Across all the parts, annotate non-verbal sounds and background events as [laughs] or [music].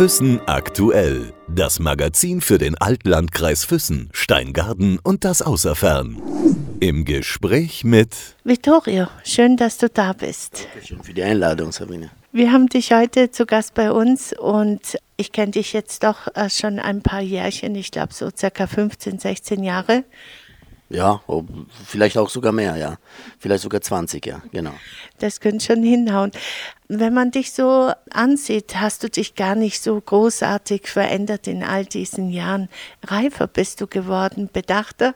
Füssen aktuell. Das Magazin für den Altlandkreis Füssen, Steingarten und das Außerfern. Im Gespräch mit Vittorio, schön, dass du da bist. Dankeschön für die Einladung, Sabine. Wir haben dich heute zu Gast bei uns und ich kenne dich jetzt doch äh, schon ein paar Jährchen, ich glaube so circa 15, 16 Jahre. Ja, ob- vielleicht auch sogar mehr, ja. Vielleicht sogar 20, ja, genau. Das könnte schon hinhauen. Wenn man dich so ansieht, hast du dich gar nicht so großartig verändert in all diesen Jahren. Reifer bist du geworden, bedachter.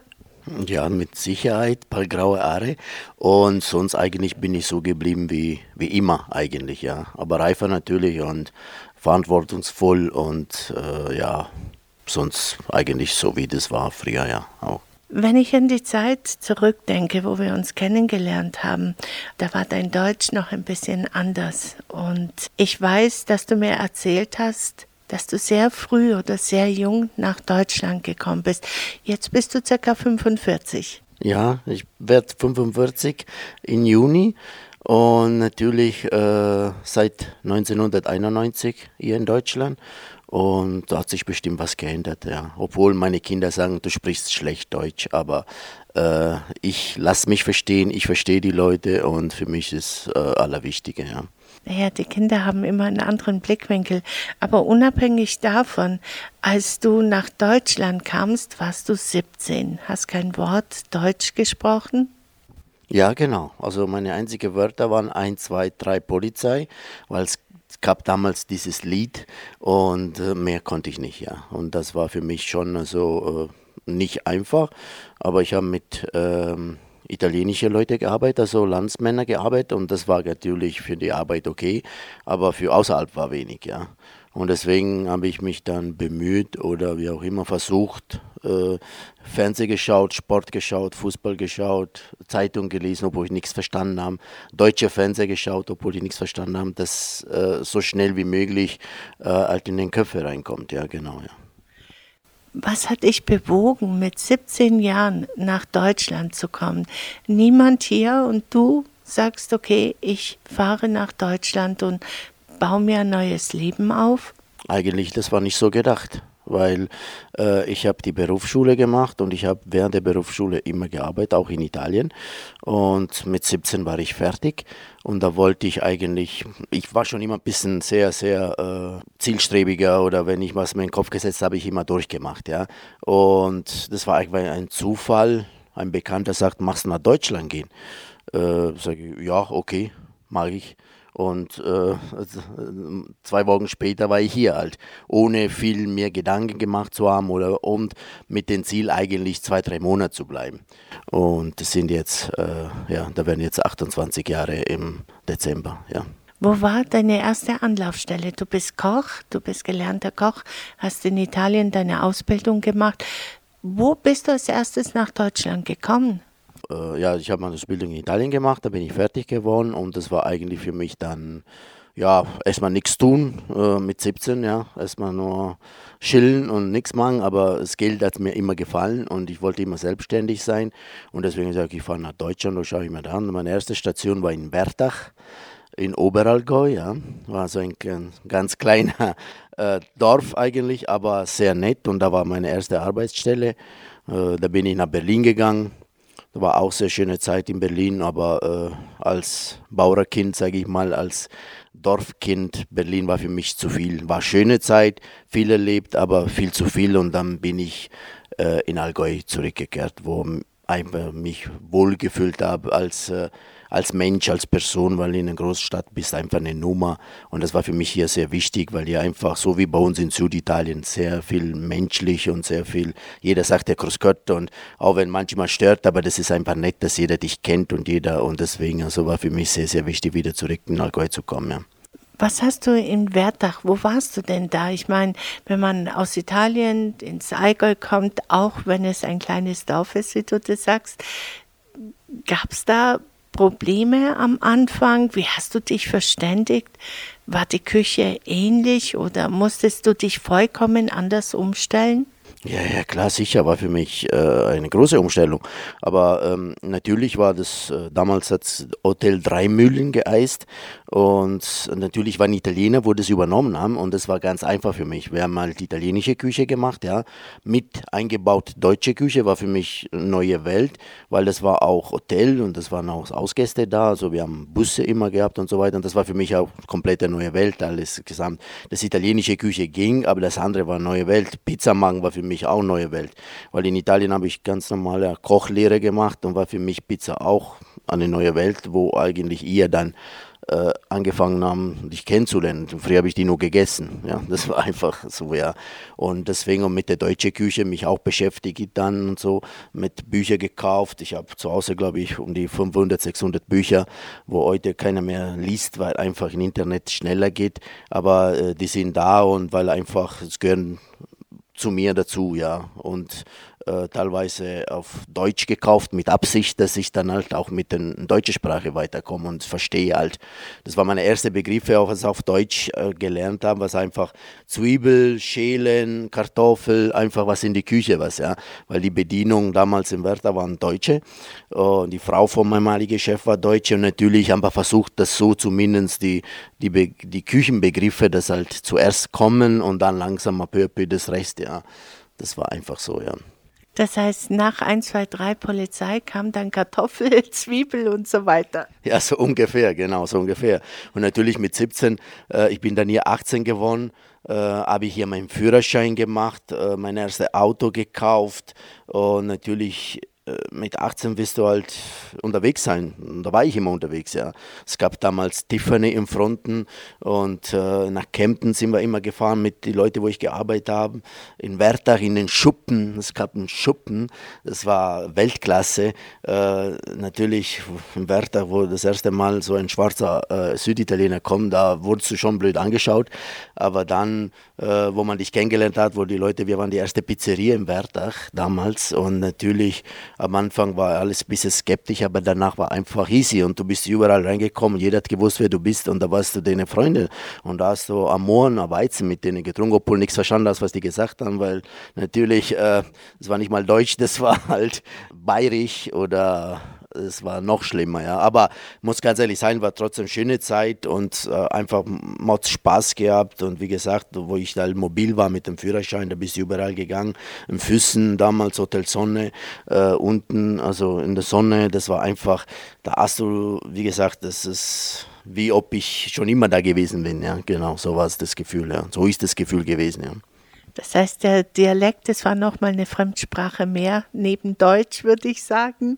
Ja, mit Sicherheit, paar graue Haare. Und sonst eigentlich bin ich so geblieben wie, wie immer eigentlich, ja. Aber reifer natürlich und verantwortungsvoll und äh, ja, sonst eigentlich so wie das war früher, ja, auch. Wenn ich an die Zeit zurückdenke, wo wir uns kennengelernt haben, da war dein Deutsch noch ein bisschen anders. Und ich weiß, dass du mir erzählt hast, dass du sehr früh oder sehr jung nach Deutschland gekommen bist. Jetzt bist du circa 45. Ja, ich werde 45 im Juni und natürlich äh, seit 1991 hier in Deutschland. Und da hat sich bestimmt was geändert, ja. Obwohl meine Kinder sagen, du sprichst schlecht Deutsch, aber äh, ich lasse mich verstehen, ich verstehe die Leute und für mich ist äh, allerwichtige, ja. Naja, die Kinder haben immer einen anderen Blickwinkel. Aber unabhängig davon, als du nach Deutschland kamst, warst du 17, hast kein Wort Deutsch gesprochen. Ja, genau. Also meine einzigen Wörter waren 1, 2, 3 Polizei, weil es gab damals dieses Lied und äh, mehr konnte ich nicht, ja. Und das war für mich schon so äh, nicht einfach, aber ich habe mit ähm, italienische Leute gearbeitet, also Landsmänner gearbeitet und das war natürlich für die Arbeit okay, aber für außerhalb war wenig, ja. Und deswegen habe ich mich dann bemüht oder wie auch immer versucht, äh, Fernseh geschaut, Sport geschaut, Fußball geschaut, Zeitung gelesen, obwohl ich nichts verstanden habe, deutsche Fernseher geschaut, obwohl ich nichts verstanden habe, dass äh, so schnell wie möglich äh, halt in den Köpfe reinkommt. Ja, genau, ja. Was hat dich bewogen, mit 17 Jahren nach Deutschland zu kommen? Niemand hier und du sagst, okay, ich fahre nach Deutschland und baue mir ein neues Leben auf? Eigentlich, das war nicht so gedacht, weil äh, ich habe die Berufsschule gemacht und ich habe während der Berufsschule immer gearbeitet, auch in Italien. Und mit 17 war ich fertig und da wollte ich eigentlich, ich war schon immer ein bisschen sehr, sehr äh, zielstrebiger oder wenn ich was in den Kopf gesetzt habe, ich immer durchgemacht, ja. Und das war eigentlich ein Zufall. Ein Bekannter sagt, machst du nach Deutschland gehen? Äh, sage ich, ja, okay, mag ich. Und äh, zwei Wochen später war ich hier halt, ohne viel mehr Gedanken gemacht zu haben oder und mit dem Ziel eigentlich zwei, drei Monate zu bleiben. Und das sind jetzt, äh, ja, da werden jetzt 28 Jahre im Dezember, ja. Wo war deine erste Anlaufstelle? Du bist Koch, du bist gelernter Koch, hast in Italien deine Ausbildung gemacht. Wo bist du als erstes nach Deutschland gekommen? Äh, ja, ich habe meine Ausbildung in Italien gemacht, da bin ich fertig geworden und das war eigentlich für mich dann, ja, erstmal nichts tun äh, mit 17, ja, erstmal nur chillen und nichts machen, aber das Geld hat mir immer gefallen und ich wollte immer selbstständig sein und deswegen sage ich, ich fahre nach Deutschland und schaue ich mir da an. Meine erste Station war in Bertach in Oberallgäu, ja, war so ein klein- ganz kleiner [laughs] äh, Dorf eigentlich, aber sehr nett und da war meine erste Arbeitsstelle. Äh, da bin ich nach Berlin gegangen, war auch sehr schöne Zeit in Berlin, aber äh, als Bauerkind, sage ich mal, als Dorfkind, Berlin war für mich zu viel. War schöne Zeit, viel erlebt, aber viel zu viel. Und dann bin ich äh, in Allgäu zurückgekehrt, wo einfach mich wohlgefühlt habe als, äh, als Mensch, als Person, weil in einer Großstadt bist du einfach eine Nummer. Und das war für mich hier sehr wichtig, weil hier einfach, so wie bei uns in Süditalien, sehr viel menschlich und sehr viel, jeder sagt ja Cruscotto und auch wenn manchmal stört, aber das ist einfach nett, dass jeder dich kennt und jeder, und deswegen, also war für mich sehr, sehr wichtig, wieder zurück in Allgäu zu kommen. Ja. Was hast du in Wertach, wo warst du denn da? Ich meine, wenn man aus Italien ins Allgäu kommt, auch wenn es ein kleines Dorf ist, wie du das sagst, gab es da Probleme am Anfang? Wie hast du dich verständigt? War die Küche ähnlich oder musstest du dich vollkommen anders umstellen? Ja, ja, klar, sicher, war für mich äh, eine große Umstellung. Aber ähm, natürlich war das, äh, damals hat Hotel Drei Mühlen geeist Und natürlich waren Italiener, wo das übernommen haben und das war ganz einfach für mich. Wir haben halt italienische Küche gemacht, ja, mit eingebaut deutsche Küche war für mich eine neue Welt, weil das war auch Hotel und das waren auch Ausgäste da, also wir haben Busse immer gehabt und so weiter und das war für mich auch komplette neue Welt, alles gesamt. Das italienische Küche ging, aber das andere war neue Welt. Pizzamagen war für mich auch neue Welt, weil in Italien habe ich ganz normale Kochlehre gemacht und war für mich Pizza auch eine neue Welt, wo eigentlich ihr dann äh, angefangen haben, dich kennenzulernen. Früher habe ich die nur gegessen. Ja, das war einfach so, ja. Und deswegen mit der deutschen Küche mich auch beschäftigt dann und so, mit Büchern gekauft. Ich habe zu Hause, glaube ich, um die 500, 600 Bücher, wo heute keiner mehr liest, weil einfach im Internet schneller geht. Aber äh, die sind da und weil einfach, es gehören zu mir dazu, ja. Und äh, teilweise auf Deutsch gekauft mit Absicht, dass ich dann halt auch mit der deutschen Sprache weiterkomme und verstehe halt. Das war meine erste Begriffe, auch was ich auf Deutsch äh, gelernt habe, was einfach Zwiebel, Schälen, Kartoffel, einfach was in die Küche was, ja. Weil die Bedienung damals im Werther waren Deutsche und die Frau von meinem ehemaligen Chef war Deutsche und natürlich haben wir versucht, dass so zumindest die, die, Be die Küchenbegriffe, das halt zuerst kommen und dann langsam mal peu à peu das Rest, ja. Das war einfach so, ja. Das heißt, nach 1, 2, 3 Polizei kam dann Kartoffel, [laughs] Zwiebel und so weiter. Ja, so ungefähr, genau, so ungefähr. Und natürlich mit 17, äh, ich bin dann hier 18 geworden, äh, habe ich hier meinen Führerschein gemacht, äh, mein erstes Auto gekauft und natürlich mit 18 wirst du halt unterwegs sein. Und da war ich immer unterwegs, ja. Es gab damals Tiffany im Fronten und äh, nach Kempten sind wir immer gefahren mit den Leuten, wo ich gearbeitet habe. In Wertach in den Schuppen. Es gab einen Schuppen, das war Weltklasse. Äh, natürlich in Wertach, wo das erste Mal so ein schwarzer äh, Süditaliener kommt, da wurdest du schon blöd angeschaut. Aber dann, äh, wo man dich kennengelernt hat, wo die Leute, wir waren die erste Pizzeria in Wertach damals und natürlich am Anfang war alles ein bisschen skeptisch, aber danach war einfach easy und du bist überall reingekommen. Jeder hat gewusst, wer du bist und da warst du deine Freunde. Und da hast du Amor und Weizen mit denen getrunken, obwohl nichts verstanden hast, was die gesagt haben, weil natürlich, äh, es war nicht mal Deutsch, das war [laughs] halt bayerisch oder es war noch schlimmer, ja. Aber muss ganz ehrlich sein, war trotzdem schöne Zeit und äh, einfach hat Spaß gehabt. Und wie gesagt, wo ich da mobil war mit dem Führerschein, da bist du überall gegangen. Im Füssen, damals Hotel Sonne, äh, unten, also in der Sonne, das war einfach, da hast du, wie gesagt, das ist wie ob ich schon immer da gewesen bin, ja. Genau, so war es das Gefühl, ja. So ist das Gefühl gewesen, ja. Das heißt, der Dialekt, das war nochmal eine Fremdsprache mehr, neben Deutsch, würde ich sagen.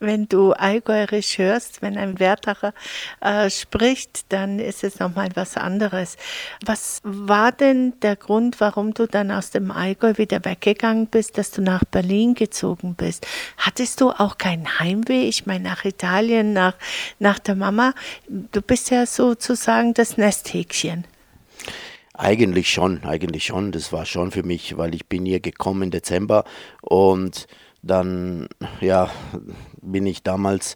Wenn du Allgäuerisch hörst, wenn ein Wertacher äh, spricht, dann ist es nochmal was anderes. Was war denn der Grund, warum du dann aus dem Allgäu wieder weggegangen bist, dass du nach Berlin gezogen bist? Hattest du auch kein Heimweh? Ich meine, nach Italien, nach, nach der Mama. Du bist ja sozusagen das Nesthäkchen. Eigentlich schon, eigentlich schon. Das war schon für mich, weil ich bin hier gekommen im Dezember und dann, ja, bin ich damals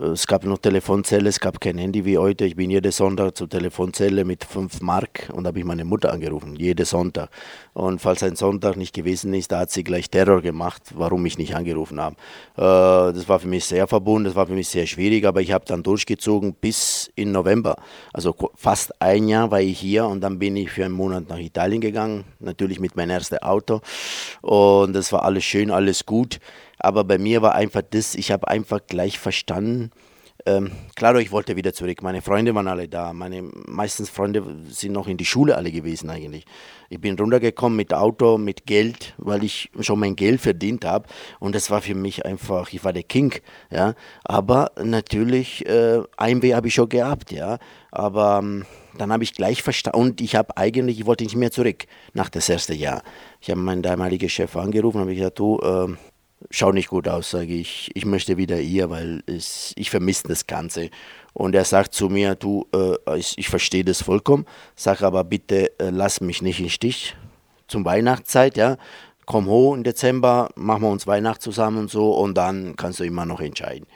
es gab noch Telefonzelle, es gab kein Handy wie heute. Ich bin jeden Sonntag zur Telefonzelle mit 5 Mark und habe ich meine Mutter angerufen, jeden Sonntag. Und falls ein Sonntag nicht gewesen ist, da hat sie gleich Terror gemacht, warum ich nicht angerufen habe. Äh, das war für mich sehr verbunden, das war für mich sehr schwierig, aber ich habe dann durchgezogen bis in November. Also fast ein Jahr war ich hier und dann bin ich für einen Monat nach Italien gegangen, natürlich mit meinem ersten Auto. Und das war alles schön, alles gut. Aber bei mir war einfach das, ich habe einfach gleich verstanden, ähm, klar, ich wollte wieder zurück. Meine Freunde waren alle da. Meine meistens Freunde sind noch in die Schule alle gewesen eigentlich. Ich bin runtergekommen mit Auto, mit Geld, weil ich schon mein Geld verdient habe. Und das war für mich einfach, ich war der King. Ja. Aber natürlich, äh, Heimweh habe ich schon gehabt, ja. Aber ähm, dann habe ich gleich verstanden und ich habe eigentlich, ich wollte nicht mehr zurück nach das erste Jahr. Ich habe meinen damaligen Chef angerufen und habe gesagt, du, äh, schaut nicht gut aus, sage ich. Ich möchte wieder hier, weil es, ich vermisse das Ganze. Und er sagt zu mir, du, äh, ich, ich verstehe das vollkommen, sag aber bitte, äh, lass mich nicht im Stich zum Weihnachtszeit, ja. Komm hoch im Dezember, machen wir uns Weihnacht zusammen und so und dann kannst du immer noch entscheiden.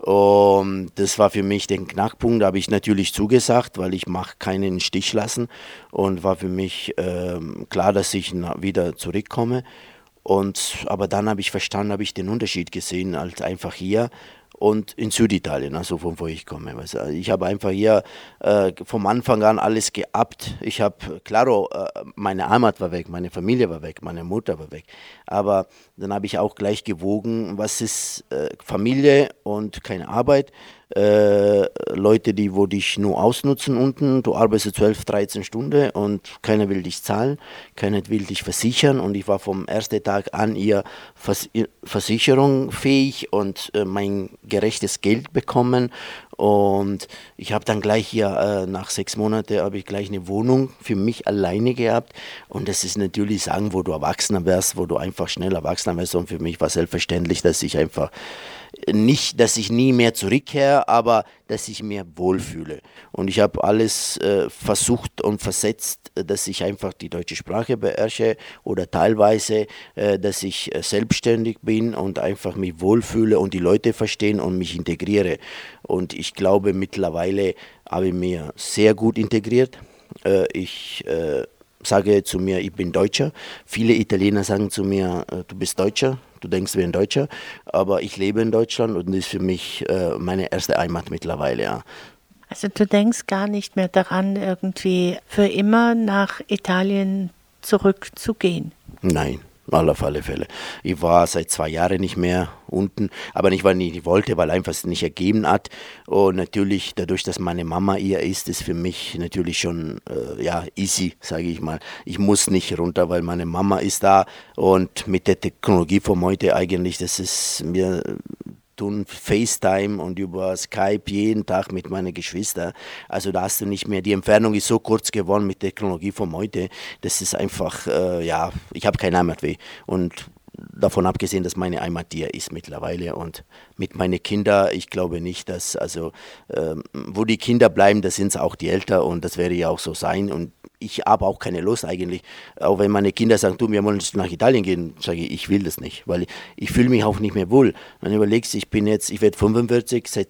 Und das war für mich der Knackpunkt, da habe ich natürlich zugesagt, weil ich mache keinen Stich lassen und war für mich äh, klar, dass ich wieder zurückkomme. Und, aber dann habe ich verstanden, habe ich den Unterschied gesehen, als einfach hier und in Süditalien, also von wo ich komme. Also ich habe einfach hier äh, vom Anfang an alles geabt. Ich habe, klaro, äh, meine Heimat war weg, meine Familie war weg, meine Mutter war weg. Aber dann habe ich auch gleich gewogen, was ist äh, Familie und keine Arbeit äh, Leute, die wo dich nur ausnutzen unten. Du arbeitest 12, 13 Stunden und keiner will dich zahlen, keiner will dich versichern. Und ich war vom ersten Tag an ihr Vers Versicherung fähig und äh, mein gerechtes Geld bekommen. Und ich habe dann gleich hier, äh, nach sechs Monaten, habe ich gleich eine Wohnung für mich alleine gehabt. Und das ist natürlich sagen, wo du Erwachsener wärst, wo du einfach schnell Erwachsener wärst. Und für mich war selbstverständlich, dass ich einfach nicht, dass ich nie mehr zurückkehre, aber dass ich mir wohlfühle. Und ich habe alles äh, versucht und versetzt, dass ich einfach die deutsche Sprache beherrsche oder teilweise, äh, dass ich äh, selbstständig bin und einfach mich wohlfühle und die Leute verstehen und mich integriere. Und ich glaube, mittlerweile habe ich mir sehr gut integriert. Äh, ich äh, sage zu mir, ich bin Deutscher. Viele Italiener sagen zu mir, äh, du bist Deutscher. Du denkst wie ein Deutscher, aber ich lebe in Deutschland und das ist für mich äh, meine erste Heimat mittlerweile, ja. Also du denkst gar nicht mehr daran, irgendwie für immer nach Italien zurückzugehen? Nein, auf alle Fälle. Ich war seit zwei Jahren nicht mehr unten, aber nicht, weil ich nicht wollte, weil einfach es nicht ergeben hat. Und natürlich, dadurch, dass meine Mama hier ist, ist für mich natürlich schon äh, ja, easy, sage ich mal. Ich muss nicht runter, weil meine Mama ist da und mit der Technologie von heute eigentlich, das ist mir tun FaceTime und über Skype jeden Tag mit meinen Geschwistern. Also da hast du nicht mehr, die Entfernung ist so kurz geworden mit Technologie von heute. Das ist einfach, äh, ja, ich habe kein Heimatweh. Und davon abgesehen, dass meine Heimat hier ist mittlerweile und mit meinen Kindern, ich glaube nicht, dass, also, ähm, wo die Kinder bleiben, da sind es auch die Eltern und das werde ja auch so sein und ich habe auch keine Lust eigentlich. Auch wenn meine Kinder sagen, du, wir wollen nach Italien gehen, sage ich, ich will das nicht, weil ich, ich fühle mich auch nicht mehr wohl. Wenn du überlegst, ich bin jetzt, ich werde 45, seit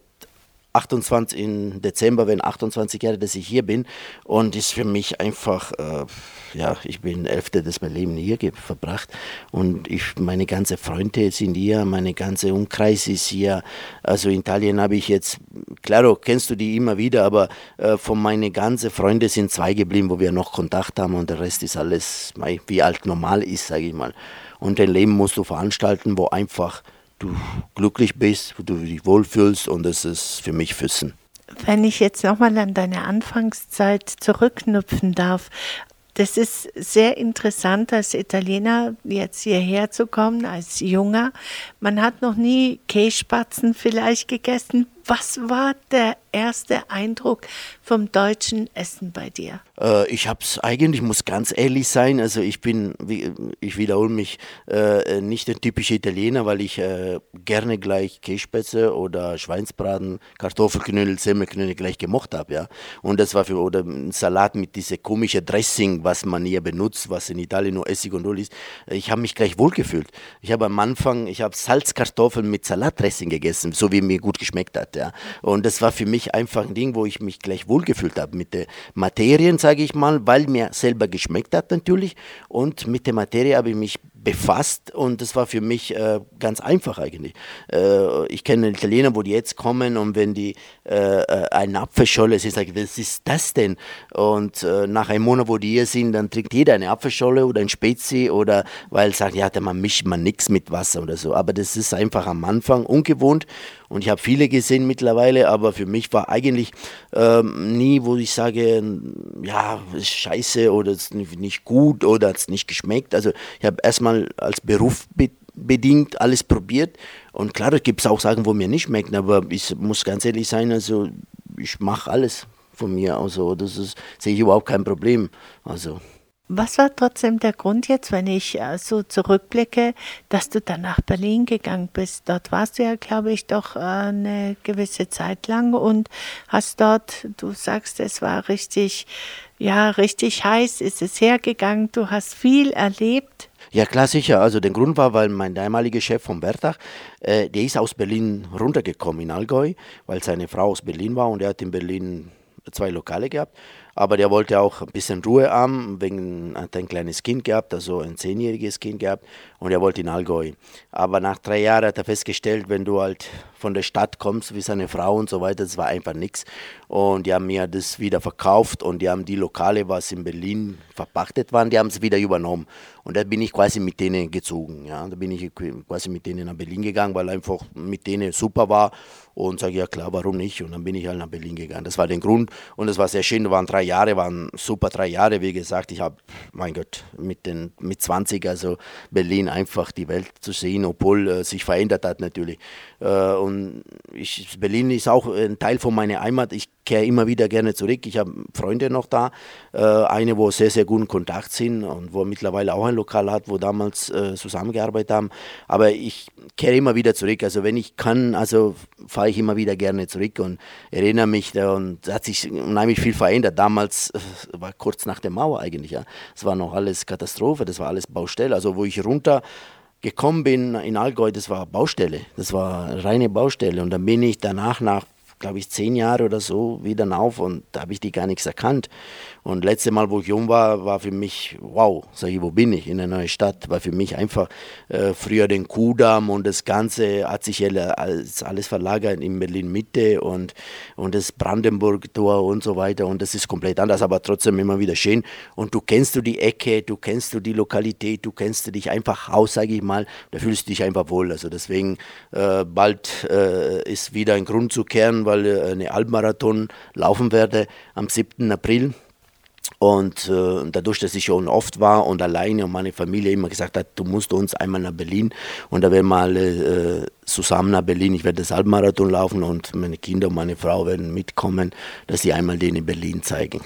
28 im Dezember, wenn 28 Jahre, dass ich hier bin und ist für mich einfach, äh, ja, ich bin Elfte des mein Leben hier verbracht und ich, meine ganze Freunde sind hier, meine ganze Umkreis ist hier. Also in Italien habe ich jetzt, klaro, kennst du die immer wieder, aber äh, von meinen ganzen Freunden sind zwei geblieben, wo wir noch Kontakt haben und der Rest ist alles, wie alt normal ist, sage ich mal. Und dein Leben musst du veranstalten, wo einfach du glücklich bist, wo du dich wohlfühlst und das ist für mich Füssen. Wenn ich jetzt nochmal an deine Anfangszeit zurückknüpfen darf, das ist sehr interessant, als Italiener jetzt hierher zu kommen, als Junger. Man hat noch nie Kässpatzen vielleicht gegessen. Was war der erste Eindruck vom deutschen Essen bei dir? Äh, ich habe es eigentlich, muss ganz ehrlich sein, also ich bin, ich wiederhole mich, äh, nicht der typische Italiener, weil ich äh, gerne gleich Kässpätzle oder Schweinsbraten, Kartoffelknödel, Semmelknödel gleich gemocht habe, ja. Und das war für, oder ein Salat mit diesem komischen Dressing, was man hier benutzt, was in Italien nur Essig und Öl ist. Ich habe mich gleich wohlgefühlt. Ich habe am Anfang, ich habe Salzkartoffeln mit Salatdressing gegessen, so wie mir gut geschmeckt hat, ja. Und das war für mich einfach ein Ding, wo ich mich gleich wohlgefühlt habe mit den Materien, sage ich mal, weil mir selber geschmeckt hat natürlich. Und mit der Materie habe ich mich befasst und das war für mich äh, ganz einfach eigentlich. Äh, ich kenne Italiener, wo die jetzt kommen und wenn die äh, äh eine Apfelscholle, sie sagen, was ist das denn? Und äh, nach einem Monat, wo die hier sind, dann trinkt jeder eine Apfelscholle oder ein Spezi oder weil sagt, ja, da mischt man nichts mit Wasser oder so. Aber das ist einfach am Anfang ungewohnt und ich habe viele gesehen mittlerweile, aber für mich war eigentlich ähm, nie, wo ich sage, ja, ist scheiße oder ist nicht gut oder hat es nicht geschmeckt. Also ich habe erstmal als Beruf be bedingt alles probiert. Und klar, es gibt auch Sachen, wo mir nicht schmecken, aber ich muss ganz ehrlich sein, also ich mache alles von mir. Also das sehe ich überhaupt kein Problem. Also. Was war trotzdem der Grund jetzt, wenn ich äh, so zurückblicke, dass du dann nach Berlin gegangen bist? Dort warst du ja, glaube ich, doch äh, eine gewisse Zeit lang und hast dort, du sagst, es war richtig, ja, richtig heiß, ist es hergegangen, du hast viel erlebt. Ja, klar, sicher. Also der Grund war, weil mein damaliger Chef von Bertach, äh, der ist aus Berlin runtergekommen in Allgäu, weil seine Frau aus Berlin war und er hat in Berlin zwei Lokale gehabt. Aber der wollte auch ein bisschen Ruhe haben, wegen, hat ein kleines Kind gehabt, also ein zehnjähriges Kind gehabt und er wollte in Allgäu. Aber nach drei Jahren hat er festgestellt, wenn du halt von der Stadt kommst, wie seine Frau und so weiter, das war einfach nichts. Und die haben mir das wieder verkauft und die haben die Lokale, was in Berlin verpachtet waren, die haben es wieder übernommen. Und da bin ich quasi mit denen gezogen. Ja. Da bin ich quasi mit denen nach Berlin gegangen, weil einfach mit denen super war. Und sage, ja klar, warum nicht? Und dann bin ich halt nach Berlin gegangen. Das war der Grund. Und es war sehr schön. Das waren drei Jahre, waren super drei Jahre. Wie gesagt, ich habe, mein Gott, mit, den, mit 20, also Berlin einfach die Welt zu sehen, obwohl äh, sich verändert hat natürlich. Äh, und ich, Berlin ist auch ein Teil von meiner Heimat. Ich kehre immer wieder gerne zurück. Ich habe Freunde noch da, äh, eine, wo sehr, sehr guten Kontakt sind und wo mittlerweile auch ein Lokal hat, wo damals äh, zusammengearbeitet haben. Aber ich kehre immer wieder zurück. Also wenn ich kann, also fahre ich immer wieder gerne zurück und erinnere mich da und hat sich unheimlich viel verändert. Damals war kurz nach der Mauer eigentlich, ja. Es war noch alles Katastrophe, das war alles Baustelle. Also wo ich runter gekommen bin in Allgäu, das war Baustelle. Das war reine Baustelle. Und dann bin ich danach nach glaube ich, zehn Jahre oder so wieder auf und da habe ich die gar nichts erkannt. Und letzte Mal, wo ich jung war, war für mich, wow, sag ich, wo bin ich? In einer neuen Stadt. War für mich einfach äh, früher den Kudamm und das Ganze hat sich alles, alles verlagert in Berlin-Mitte und, und das Brandenburg-Tor und so weiter. Und das ist komplett anders, aber trotzdem immer wieder schön. Und du kennst du die Ecke, du kennst du die Lokalität, du kennst dich einfach aus, sage ich mal. Da fühlst du dich einfach wohl. Also deswegen, äh, bald äh, ist wieder ein Grund zu kehren, weil äh, eine Halbmarathon laufen werde am 7. April. Und äh, dadurch, dass ich schon oft war und alleine und meine Familie immer gesagt hat, du musst uns einmal nach Berlin und da werden wir alle äh, zusammen nach Berlin. Ich werde das Halbmarathon laufen und meine Kinder und meine Frau werden mitkommen, dass sie einmal den in Berlin zeigen.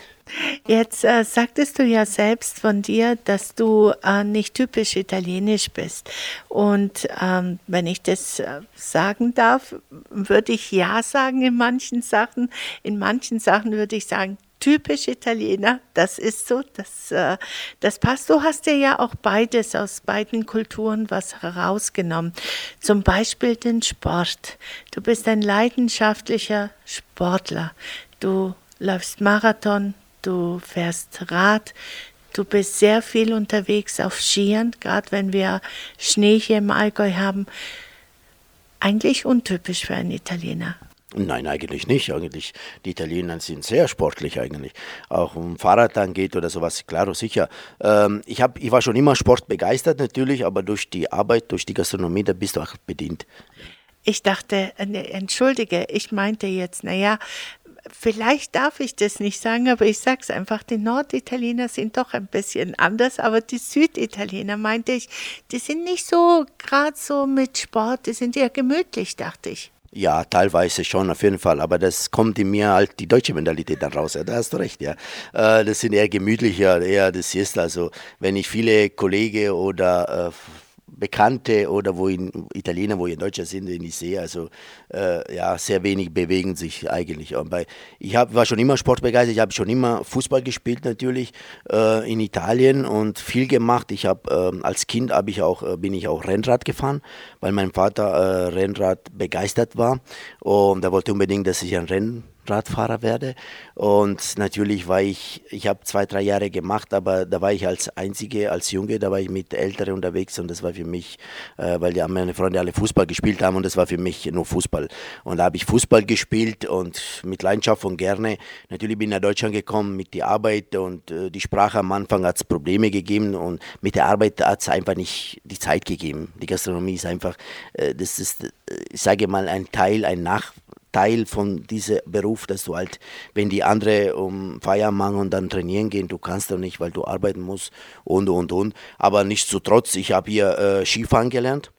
Jetzt äh, sagtest du ja selbst von dir, dass du äh, nicht typisch italienisch bist. Und ähm, wenn ich das äh, sagen darf, würde ich ja sagen in manchen Sachen. In manchen Sachen würde ich sagen, typisch Italiener, das ist so, das, äh, das passt. Du hast dir ja auch beides aus beiden Kulturen was herausgenommen. Zum Beispiel den Sport. Du bist ein leidenschaftlicher Sportler. Du läufst Marathon, du fährst Rad, du bist sehr viel unterwegs auf Skiern, gerade wenn wir Schnee hier im Allgäu haben. Eigentlich untypisch für einen Italiener. Nein, eigentlich nicht. Eigentlich, die Italiener sind sehr sportlich eigentlich. Auch um Fahrrad angeht oder sowas, klar, sicher. Ähm, ich, hab, ich war schon immer sportbegeistert natürlich, aber durch die Arbeit, durch die Gastronomie, da bist du auch bedient. Ich dachte, äh, ne, entschuldige, ich meinte jetzt, naja, vielleicht darf ich das nicht sagen, aber ich sage es einfach, die Norditaliener sind doch ein bisschen anders, aber die Süditaliener, meinte ich, die sind nicht so gerade so mit Sport, die sind eher gemütlich, dachte ich. Ja, teilweise schon, auf jeden Fall. Aber das kommt in mir halt die deutsche Mentalität dann raus. Ja, da hast du recht, ja. Äh, das sind eher gemütlicher, eher das ist also, wenn ich viele Kollegen oder äh, Bekannte oder wo in Italiener, wo in Deutscher sind, den ich sehe, also äh, ja, sehr wenig bewegen sich eigentlich. Aber ich hab, war schon immer sportbegeistert, ich habe schon immer Fußball gespielt natürlich äh, in Italien und viel gemacht. Ich habe äh, als Kind hab ich auch, äh, bin ich auch Rennrad gefahren, weil mein Vater äh, Rennrad begeistert war und er wollte unbedingt, dass ich ein Rennen Radfahrer werde. Und natürlich war ich, ich habe zwei, drei Jahre gemacht, aber da war ich als Einzige, als Junge, da war ich mit Älteren unterwegs und das war für mich, äh, weil ja meine Freunde alle Fußball gespielt haben und das war für mich nur Fußball. Und da habe ich Fußball gespielt und mit Leidenschaft und gerne. Natürlich bin ich nach Deutschland gekommen mit der Arbeit und äh, die Sprache am Anfang hat es Probleme gegeben und mit der Arbeit hat es einfach nicht die Zeit gegeben. Die Gastronomie ist einfach, äh, das ist, äh, ich sage mal, ein Teil, ein Nach Teil von diesem Beruf, dass du halt, wenn die andere um Feier machen und dann trainieren gehen, du kannst doch nicht, weil du arbeiten musst und und und. Aber nichtsdestotrotz, ich habe hier äh, Skifahren gelernt,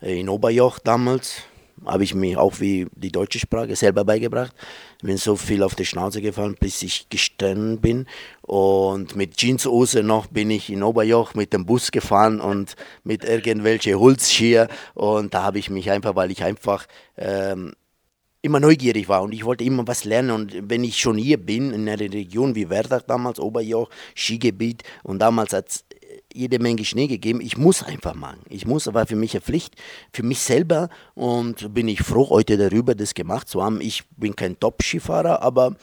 äh, in Oberjoch damals. Habe ich mir auch wie die deutsche Sprache selber beigebracht. Bin so viel auf die Schnauze gefallen, bis ich gestanden bin. Und mit Jeanshose noch bin ich in Oberjoch mit dem Bus gefahren und mit irgendwelche Holzskier. Und da habe ich mich einfach, weil ich einfach ähm, immer neugierig war und ich wollte immer was lernen. Und wenn ich schon hier bin, in einer Region wie Werdach damals, Oberjoch, Skigebiet, und damals es jede Menge Schnee gegeben, ich muss einfach machen. Ich muss, aber für mich eine Pflicht, für mich selber. Und bin ich froh heute darüber, das gemacht zu haben. Ich bin kein Top-Skifahrer, aber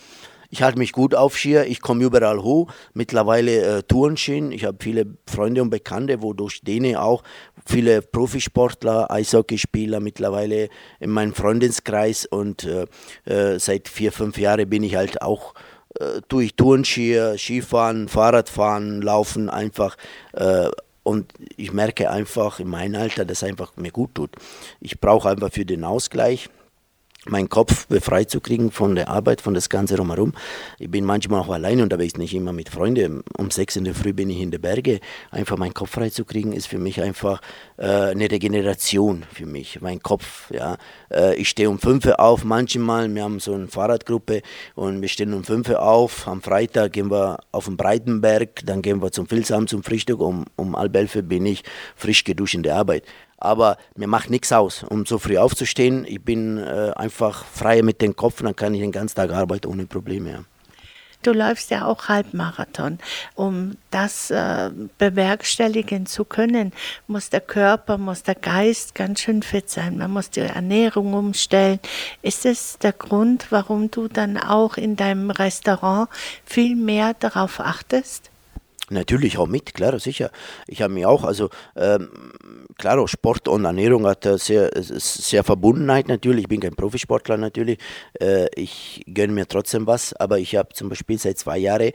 ich halte mich gut auf Skier, ich komme überall hoch. Mittlerweile äh, Tourenschien. Ich habe viele Freunde und Bekannte, wodurch denen auch viele Profisportler, Eishockeyspieler mittlerweile in meinem Freundeskreis und äh, äh, seit vier, fünf Jahren bin ich halt auch äh, tue ich Tourenskier, Skifahren, Fahrradfahren, Laufen einfach. Äh, und ich merke einfach in meinem Alter, dass es einfach mir gut tut. Ich brauche einfach für den Ausgleich meinen Kopf befreit zu kriegen von der Arbeit, von das Ganze drumherum. Ich bin manchmal auch allein unterwegs, nicht immer mit Freunden. Um sechs in der Früh bin ich in den Berge. Einfach meinen Kopf frei zu kriegen, ist für mich einfach äh, eine Regeneration für mich, mein Kopf. Ja. Äh, ich stehe um fünf auf, manchmal, wir haben so eine Fahrradgruppe und wir stehen um fünf auf. Am Freitag gehen wir auf den Breitenberg, dann gehen wir zum Filzam zum Frühstück. Um, um halb elf bin ich frisch geduscht in der Arbeit aber mir macht nichts aus, um so früh aufzustehen. Ich bin äh, einfach frei mit dem Kopf, dann kann ich den ganzen Tag arbeiten ohne Probleme. Ja. Du läufst ja auch Halbmarathon. Um das äh, bewerkstelligen zu können, muss der Körper, muss der Geist ganz schön fit sein. Man muss die Ernährung umstellen. Ist es der Grund, warum du dann auch in deinem Restaurant viel mehr darauf achtest? Natürlich auch mit, klar, sicher. Ich habe mich auch, also ähm, klar, Sport und Ernährung hat sehr, sehr Verbundenheit natürlich. Ich bin kein Profisportler natürlich. Äh, ich gönne mir trotzdem was, aber ich habe zum Beispiel seit zwei Jahren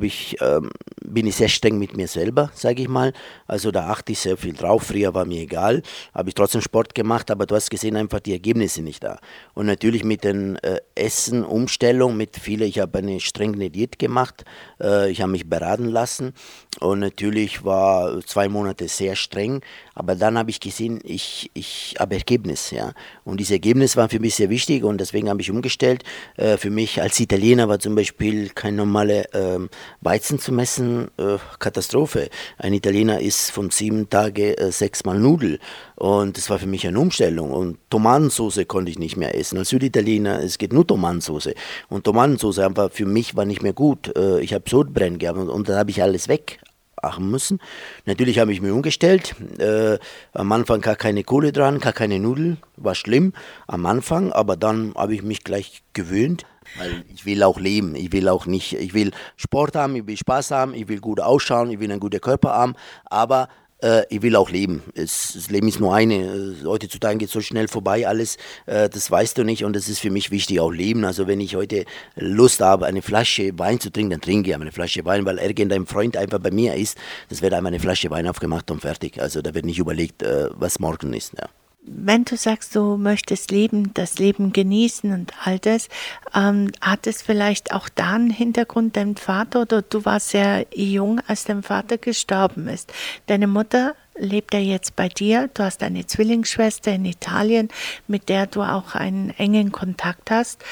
ich, ähm, bin ich sehr streng mit mir selber, sage ich mal. Also da achte ich sehr viel drauf. Früher war mir egal, habe ich trotzdem Sport gemacht, aber du hast gesehen einfach die Ergebnisse nicht da. Und natürlich mit den äh, Essen, Umstellung, mit viele, ich habe eine strenge Diät gemacht, äh, ich habe mich beraten lassen und natürlich war zwei Monate sehr streng, aber dann habe ich gesehen, ich, ich habe Ergebnis. Ja. Und dieses Ergebnis war für mich sehr wichtig und deswegen habe ich umgestellt. Äh, für mich als Italiener war zum Beispiel kein normale ähm, Weizen zu messen, äh, Katastrophe. Ein Italiener isst von sieben Tagen äh, sechsmal Nudel und das war für mich eine Umstellung. Und Tomatensauce konnte ich nicht mehr essen. Als Süditaliener, es geht nur Tomatensauce. Und Tomatensauce einfach für mich war nicht mehr gut. Äh, ich habe Sodbrennen gehabt und, und dann habe ich alles weg achten müssen. Natürlich habe ich mich umgestellt. Äh, am Anfang gar keine Kohle dran, gar keine Nudeln. War schlimm am Anfang, aber dann habe ich mich gleich gewöhnt. Weil ich will auch leben, ich will auch nicht, ich will Sport haben, ich will Spaß haben, ich will gut ausschauen, ich will einen guten Körper haben, aber äh, ich will auch leben. Es, das Leben ist nur eine. Heutzutage geht es so schnell vorbei alles. Äh, das weißt du nicht und das ist für mich wichtig, auch leben. Also wenn ich heute Lust habe, eine Flasche Wein zu trinken, dann trinke ich eine Flasche Wein, weil irgendein Freund einfach bei mir ist. Das wird einmal eine Flasche Wein aufgemacht und fertig. Also da wird nicht überlegt, äh, was morgen ist. Ja wenn du sagst, du möchtest leben, das Leben genießen und all das, ähm, hat es vielleicht auch da einen Hintergrund, dein Vater oder du warst sehr jung, als dein Vater gestorben ist. Deine Mutter lebt ja jetzt bei dir, du hast eine Zwillingsschwester in Italien, mit der du auch einen engen Kontakt hast.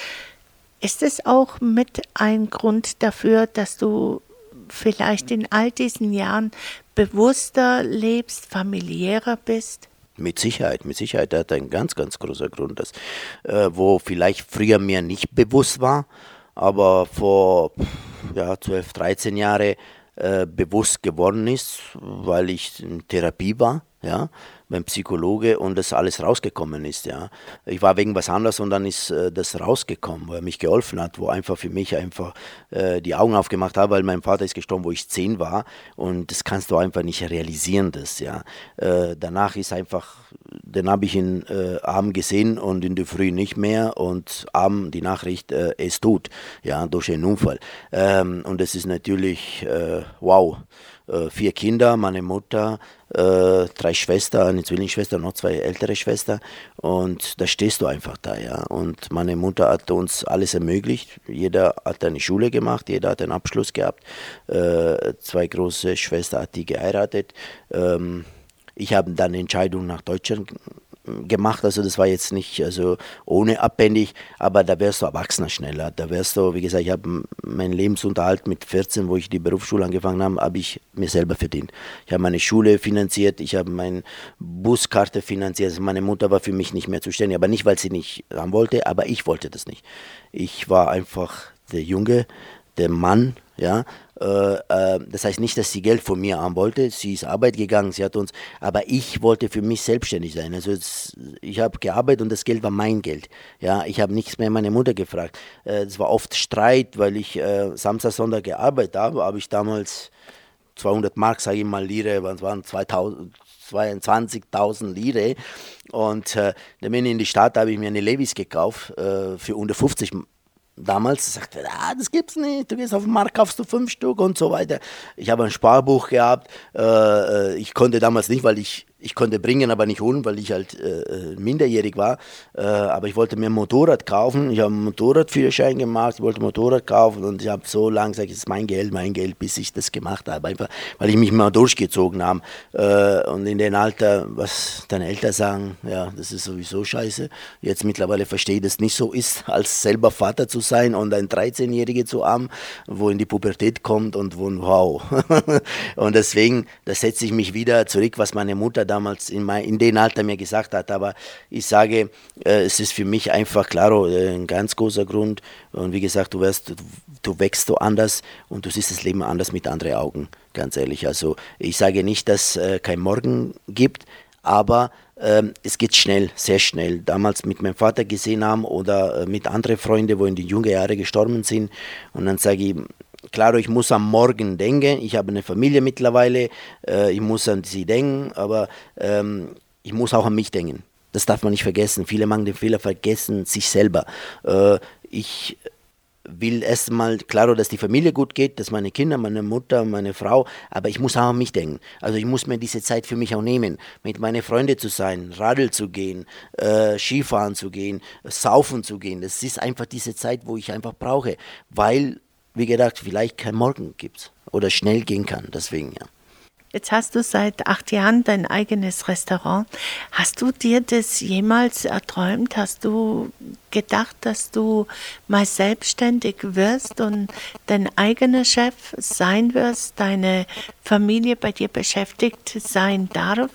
Ist es auch mit ein Grund dafür, dass du vielleicht in all diesen Jahren bewusster lebst, familiärer bist? Mit Sicherheit, mit Sicherheit. Der hat einen ganz, ganz großer Grund, dass, äh, wo vielleicht früher mir nicht bewusst war, aber vor ja, 12, 13 Jahren äh, bewusst geworden ist, weil ich in Therapie war ja, beim Psychologe und das alles rausgekommen ist, ja. Ich war wegen was anderes und dann ist äh, das rausgekommen, wo er mich geholfen hat, wo einfach für mich einfach äh, die Augen aufgemacht hat, weil mein Vater ist gestorben, wo ich zehn war und das kannst du einfach nicht realisieren, das, ja. Äh, danach ist einfach, dann habe ich ihn äh, abend gesehen und in der Früh nicht mehr und abend die Nachricht, äh, ist tot, ja, durch einen Unfall. Ähm, und das ist natürlich, äh, wow vier Kinder, meine Mutter, äh, drei Schwestern, eine Zwillingsschwester, noch zwei ältere Schwestern. Und da stehst du einfach da, ja. Und meine Mutter hat uns alles ermöglicht. Jeder hat eine Schule gemacht, jeder hat einen Abschluss gehabt. Äh, zwei große Schwestern hat die geheiratet. Ähm, ich habe dann Entscheidung nach Deutschland gemacht. Also das war jetzt nicht also ohne abhängig, aber da wärst du Erwachsener schneller. Da wärst du, wie gesagt, ich habe meinen Lebensunterhalt mit 14, wo ich die Berufsschule angefangen habe, habe ich mir selber verdient. Ich habe meine Schule finanziert, ich habe meine Buskarte finanziert. Also meine Mutter war für mich nicht mehr zuständig, aber nicht, weil sie nicht haben wollte, aber ich wollte das nicht. Ich war einfach der Junge, der Mann, ja, äh, äh, das heißt nicht, dass sie Geld von mir haben wollte. Sie ist Arbeit gegangen, sie hat uns, aber ich wollte für mich selbstständig sein. Also es, ich habe gearbeitet und das Geld war mein Geld. Ja, ich habe nichts mehr meine Mutter gefragt. Äh, es war oft Streit, weil ich äh, Samstag, Sonntag gearbeitet habe. Habe ich damals 200 Mark, sage ich mal, Lire, was waren 2000, 22.000 Lire. Und äh, dann bin ich in die Stadt, habe ich mir eine Levis gekauft äh, für unter 50 damals sagte, ah, das gibt's nicht, du gehst auf den Markt, kaufst du fünf Stück und so weiter. Ich habe ein Sparbuch gehabt, äh, äh ich konnte damals nicht, weil ich ich konnte bringen, aber nicht holen, weil ich halt äh, äh, minderjährig war. Äh, aber ich wollte mir ein Motorrad kaufen. Ich habe einen Motorradführerschein gemacht, ich wollte ein Motorrad kaufen und ich habe so lange gesagt, es ist mein Geld, mein Geld, bis ich das gemacht habe. Einfach, weil ich mich mal durchgezogen habe. Äh, und in dem Alter, was deine Eltern sagen, ja, das ist sowieso scheiße. Jetzt mittlerweile verstehe ich, dass es nicht so ist, als selber Vater zu sein und ein 13-Jährige zu haben, wo in die Pubertät kommt und wo, wow. [laughs] und deswegen, da setze ich mich wieder zurück, was meine Mutter damals in, mein, in dem Alter mir gesagt hat. Aber ich sage, äh, es ist für mich einfach, klar, äh, ein ganz großer Grund. Und wie gesagt, du wirst, du, du wächst so anders und du siehst das Leben anders mit anderen Augen, ganz ehrlich. Also ich sage nicht, dass äh, kein Morgen gibt, aber ähm, es geht schnell, sehr schnell. Damals mit meinem Vater gesehen haben oder äh, mit anderen Freunden, wo in den jungen Jahren gestorben sind. Und dann sage ich, Klar, ich muss am Morgen denken. Ich habe eine Familie mittlerweile. Äh, ich muss an sie denken, aber ähm, ich muss auch an mich denken. Das darf man nicht vergessen. Viele machen den Fehler, vergessen sich selber. Äh, ich will erstmal, klar, dass die Familie gut geht, dass meine Kinder, meine Mutter, meine Frau, aber ich muss auch an mich denken. Also ich muss mir diese Zeit für mich auch nehmen, mit meinen Freunden zu sein, Radl zu gehen, äh, Skifahren zu gehen, saufen zu gehen. Das ist einfach diese Zeit, wo ich einfach brauche, weil wie gesagt, vielleicht kein Morgen gibt oder schnell gehen kann. Deswegen, ja. Jetzt hast du seit acht Jahren dein eigenes Restaurant. Hast du dir das jemals erträumt? Hast du gedacht, dass du mal selbstständig wirst und dein eigener Chef sein wirst, deine Familie bei dir beschäftigt sein darf?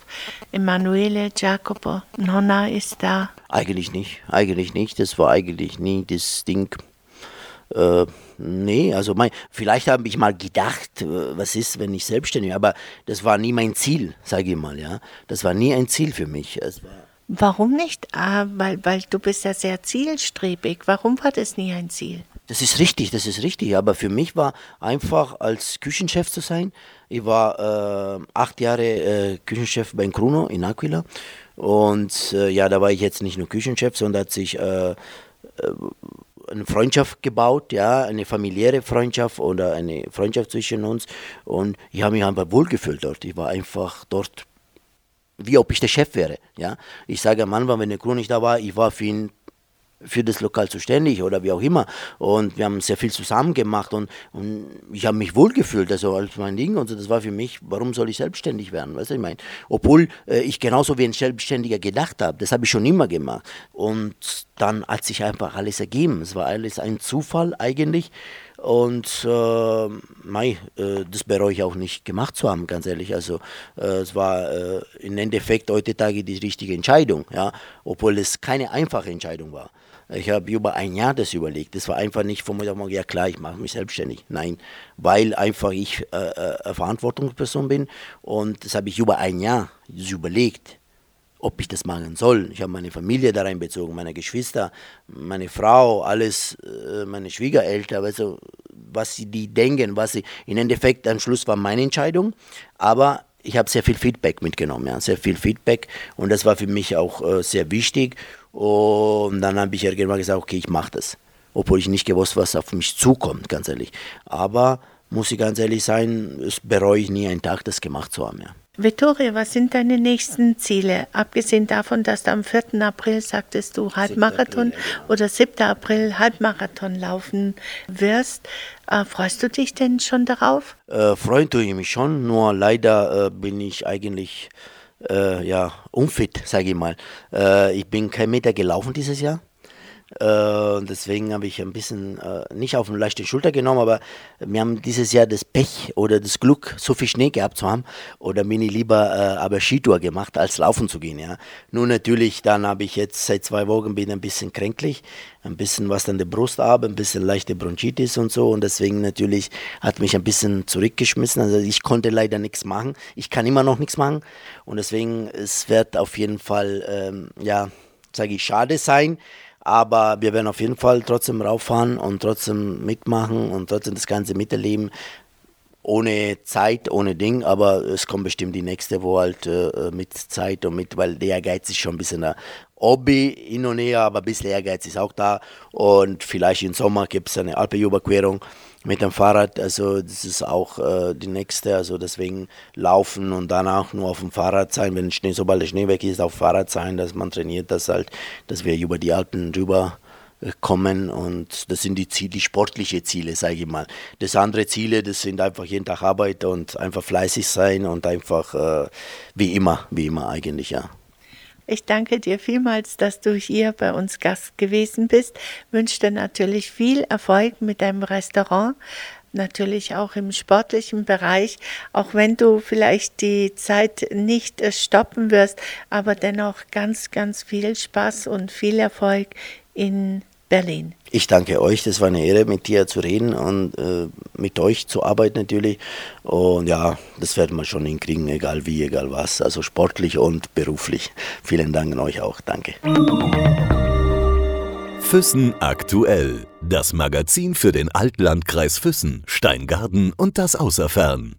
Emanuele, Jacopo, Nonna ist da. Eigentlich nicht, eigentlich nicht. Das war eigentlich nie das Ding. Äh, Nee, also mein, vielleicht habe ich mal gedacht, äh, was ist, wenn ich selbstständig bin, aber das war nie mein Ziel, sage ich mal, ja. Das war nie ein Ziel für mich. Warum nicht? Ah, weil, weil du bist ja sehr zielstrebig. Warum war das nie ein Ziel? Das ist richtig, das ist richtig. Aber für mich war einfach als Küchenchef zu sein. Ich war äh, acht Jahre äh, Küchenchef bei Kruno in Aquila. Und äh, ja, da war ich jetzt nicht nur Küchenchef, sondern hat sich äh, eine Freundschaft gebaut, ja, eine familiäre Freundschaft oder eine Freundschaft zwischen uns. Und ich habe mich einfach wohlgefühlt dort. Ich war einfach dort, wie ob ich der Chef wäre. Ja. Ich sage am Anfang, wenn der Crew nicht da war, ich war für ihn für das Lokal zuständig oder wie auch immer. Und wir haben sehr viel zusammen gemacht und, und ich habe mich wohlgefühlt, also als mein Ding. Und so, das war für mich, warum soll ich selbstständig werden? Weißt du, ich meine, obwohl äh, ich genauso wie ein Selbstständiger gedacht habe, das habe ich schon immer gemacht. Und dann hat sich einfach alles ergeben. Es war alles ein Zufall eigentlich. Und äh, mei, äh, das bereue ich auch nicht gemacht zu haben, ganz ehrlich. Also äh, es war äh, im Endeffekt heutzutage die richtige Entscheidung, ja, obwohl es keine einfache Entscheidung war. Ich habe über ein Jahr das überlegt. Das war einfach nicht von mir, ja klar, ich mache mich selbstständig. Nein, weil einfach ich äh, äh, Verantwortungsperson bin und das habe ich über ein Jahr überlegt, ob ich das machen soll. Ich habe meine Familie da reinbezogen, meine Geschwister, meine Frau, alles, äh, meine Schwiegereltern, also was sie die denken, was sie, im Endeffekt am Schluss war meine Entscheidung, aber ich habe sehr viel Feedback mitgenommen, ja, sehr viel Feedback und das war für mich auch äh, sehr wichtig und dann habe ich irgendwann gesagt, okay, ich mache das. Obwohl ich nicht gewusst, was auf mich zukommt, ganz ehrlich. Aber muss ich ganz ehrlich sein, es bereue ich nie einen Tag, das gemacht zu haben. Ja. Vittoria, was sind deine nächsten Ziele? Abgesehen davon, dass du am 4. April sagtest du Halbmarathon April, ja. oder 7. April Halbmarathon laufen wirst. Äh, freust du dich denn schon darauf? Äh, freuen tue ich mich schon, nur leider äh, bin ich eigentlich äh, ja, unfit, sage ich mal. Äh, ich bin kein Meter gelaufen dieses Jahr. Äh, deswegen habe ich ein bisschen äh, nicht auf eine leichte Schulter genommen, aber wir haben dieses Jahr das Pech oder das Glück, so viel Schnee gehabt zu haben. Oder bin ich lieber äh, aber Skitour gemacht, als laufen zu gehen. Ja. Nur natürlich, dann habe ich jetzt seit zwei Wochen bin ein bisschen kränklich, ein bisschen was an der Brust habe, ein bisschen leichte Bronchitis und so. Und deswegen natürlich hat mich ein bisschen zurückgeschmissen. Also ich konnte leider nichts machen. Ich kann immer noch nichts machen. Und deswegen, es wird auf jeden Fall, ähm, ja, sage ich, schade sein. Aber wir werden auf jeden Fall trotzdem rauffahren und trotzdem mitmachen und trotzdem das Ganze miterleben. Ohne Zeit, ohne Ding, aber es kommt bestimmt die nächste, wo halt äh, mit Zeit und mit, weil der Ehrgeiz ist schon ein bisschen da. Hobby hin und her, aber ein bisschen Ehrgeiz ist auch da. Und vielleicht im Sommer gibt es eine Alpenüberquerung mit dem Fahrrad. Also das ist auch äh, die nächste. Also deswegen laufen und danach nur auf dem Fahrrad sein. Wenn Schnee, sobald der Schnee weg ist, auf Fahrrad sein, dass man trainiert, dass halt, dass wir über die Alpen drüber äh, kommen und das sind die Ziele, die sportliche Ziele, sage ich mal. Das andere Ziele, das sind einfach jeden Tag Arbeit und einfach fleißig sein und einfach äh, wie immer, wie immer eigentlich, ja. Ich danke dir vielmals, dass du hier bei uns Gast gewesen bist. Wünsche dir natürlich viel Erfolg mit deinem Restaurant natürlich auch im sportlichen Bereich, auch wenn du vielleicht die Zeit nicht stoppen wirst, aber dennoch ganz, ganz viel Spaß und viel Erfolg in Berlin. Ich danke euch, das war eine Ehre, mit dir zu reden und äh, mit euch zu arbeiten natürlich. Und ja, das werden wir schon hinkriegen, egal wie, egal was, also sportlich und beruflich. Vielen Dank an euch auch, danke. Füssen aktuell, das Magazin für den Altlandkreis Füssen, Steingarten und das Außerfern.